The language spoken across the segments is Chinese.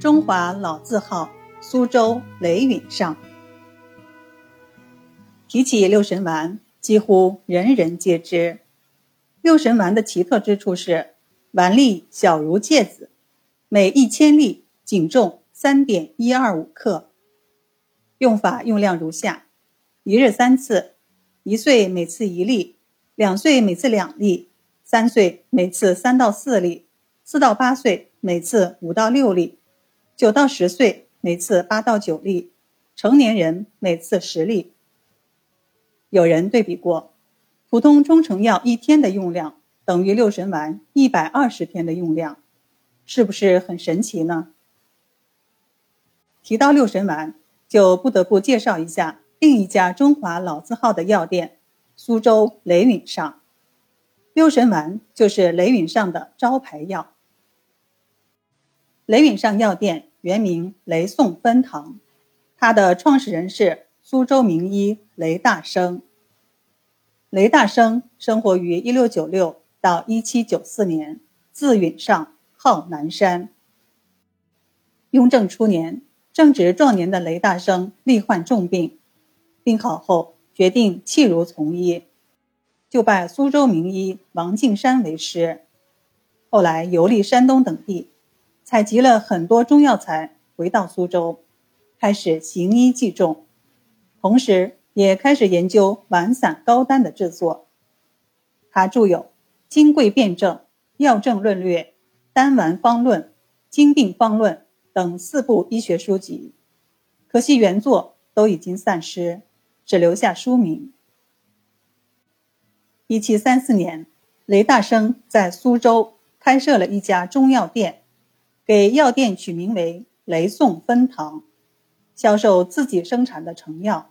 中华老字号苏州雷允上。提起六神丸，几乎人人皆知。六神丸的奇特之处是，丸粒小如芥子，每一千粒仅重三点一二五克。用法用量如下：一日三次，一岁每次一粒，两岁每次两粒，三岁每次三到四粒，四到八岁每次五到六粒，九到十岁每次八到九粒，成年人每次十粒。有人对比过。普通中成药一天的用量等于六神丸一百二十天的用量，是不是很神奇呢？提到六神丸，就不得不介绍一下另一家中华老字号的药店——苏州雷允上。六神丸就是雷允上的招牌药。雷允上药店原名雷颂分堂，它的创始人是苏州名医雷大生。雷大生生活于一六九六到一七九四年，字允上，号南山。雍正初年，正值壮年的雷大生罹患重病，病好后决定弃儒从医，就拜苏州名医王敬山为师。后来游历山东等地，采集了很多中药材，回到苏州，开始行医济众，同时。也开始研究丸散膏丹的制作。他著有《金匮辨证》《药证论略》《丹丸方论》《经病方论》等四部医学书籍，可惜原作都已经散失，只留下书名。一七三四年，雷大生在苏州开设了一家中药店，给药店取名为“雷颂分堂”，销售自己生产的成药。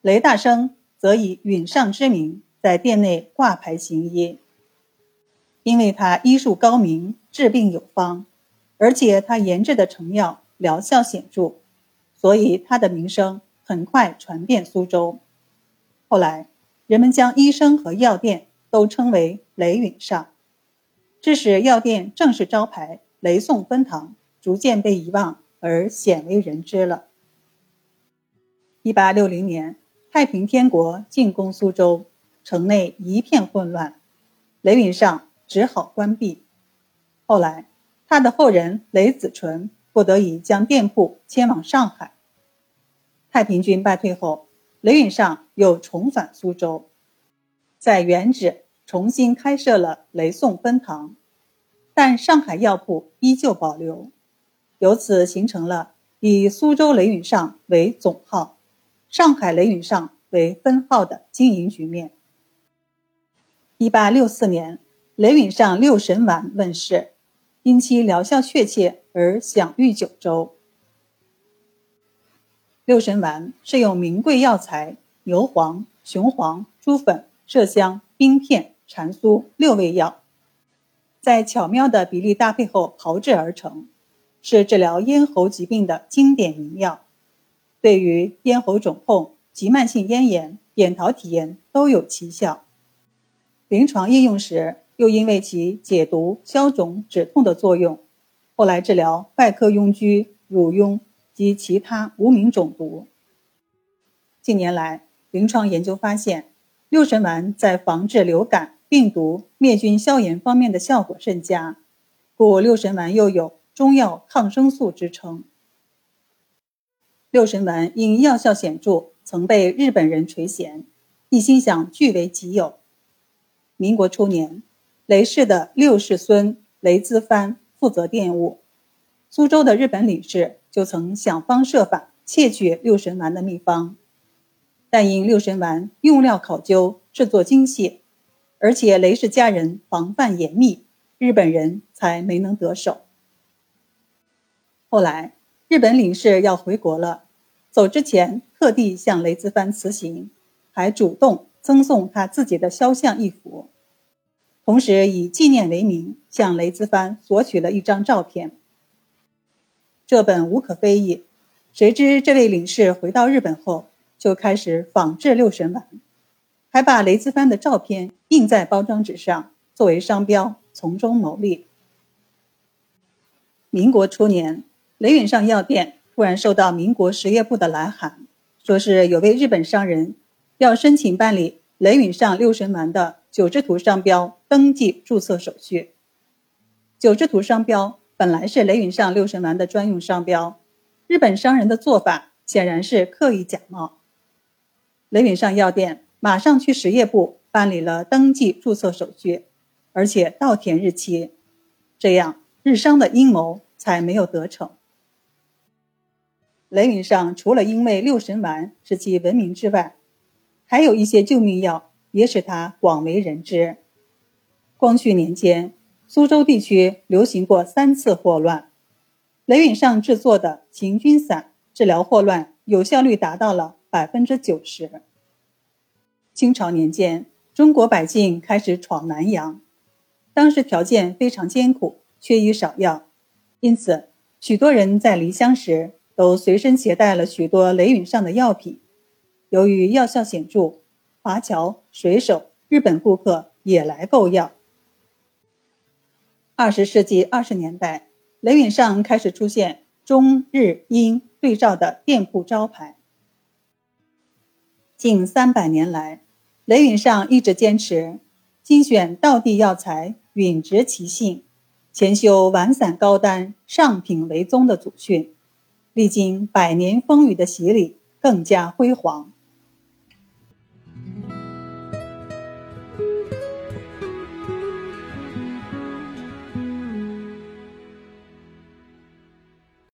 雷大生则以允上之名在店内挂牌行医，因为他医术高明，治病有方，而且他研制的成药疗效显著，所以他的名声很快传遍苏州。后来，人们将医生和药店都称为雷允上，致使药店正式招牌“雷颂分堂”逐渐被遗忘而鲜为人知了。一八六零年。太平天国进攻苏州，城内一片混乱，雷允上只好关闭。后来，他的后人雷子纯不得已将店铺迁往上海。太平军败退后，雷允上又重返苏州，在原址重新开设了雷颂分堂，但上海药铺依旧保留，由此形成了以苏州雷允上为总号。上海雷允上为分号的经营局面。一八六四年，雷允上六神丸问世，因其疗效确切而享誉九州。六神丸是用名贵药材牛黄、雄黄、猪粉、麝香、冰片、蟾酥六味药，在巧妙的比例搭配后炮制而成，是治疗咽喉疾病的经典名药。对于咽喉肿痛、急慢性咽炎、扁桃体炎都有奇效。临床应用时，又因为其解毒、消肿、止痛的作用，后来治疗外科痈疽、乳痈及其他无名肿毒。近年来，临床研究发现，六神丸在防治流感、病毒、灭菌、消炎方面的效果甚佳，故六神丸又有“中药抗生素”之称。六神丸因药效显著，曾被日本人垂涎，一心想据为己有。民国初年，雷氏的六世孙雷资藩负责店务，苏州的日本领事就曾想方设法窃取六神丸的秘方，但因六神丸用料考究、制作精细，而且雷氏家人防范严密，日本人才没能得手。后来。日本领事要回国了，走之前特地向雷兹藩辞行，还主动赠送他自己的肖像一幅，同时以纪念为名向雷兹藩索取了一张照片。这本无可非议，谁知这位领事回到日本后就开始仿制六神丸，还把雷子藩的照片印在包装纸上作为商标，从中牟利。民国初年。雷允上药店突然收到民国实业部的来函，说是有位日本商人要申请办理雷允上六神丸的九制图商标登记注册手续。九制图商标本来是雷允上六神丸的专用商标，日本商人的做法显然是刻意假冒。雷允上药店马上去实业部办理了登记注册手续，而且倒填日期，这样日商的阴谋才没有得逞。雷允上除了因为六神丸使其闻名之外，还有一些救命药也使他广为人知。光绪年间，苏州地区流行过三次霍乱，雷允上制作的行军散治疗霍乱有效率达到了百分之九十。清朝年间，中国百姓开始闯南洋，当时条件非常艰苦，缺医少药，因此许多人在离乡时。都随身携带了许多雷允上的药品，由于药效显著，华侨、水手、日本顾客也来购药。二十世纪二十年代，雷允上开始出现中日英对照的店铺招牌。近三百年来，雷允上一直坚持精选道地药材，允植其性，前修完散高丹，上品为宗的祖训。历经百年风雨的洗礼，更加辉煌。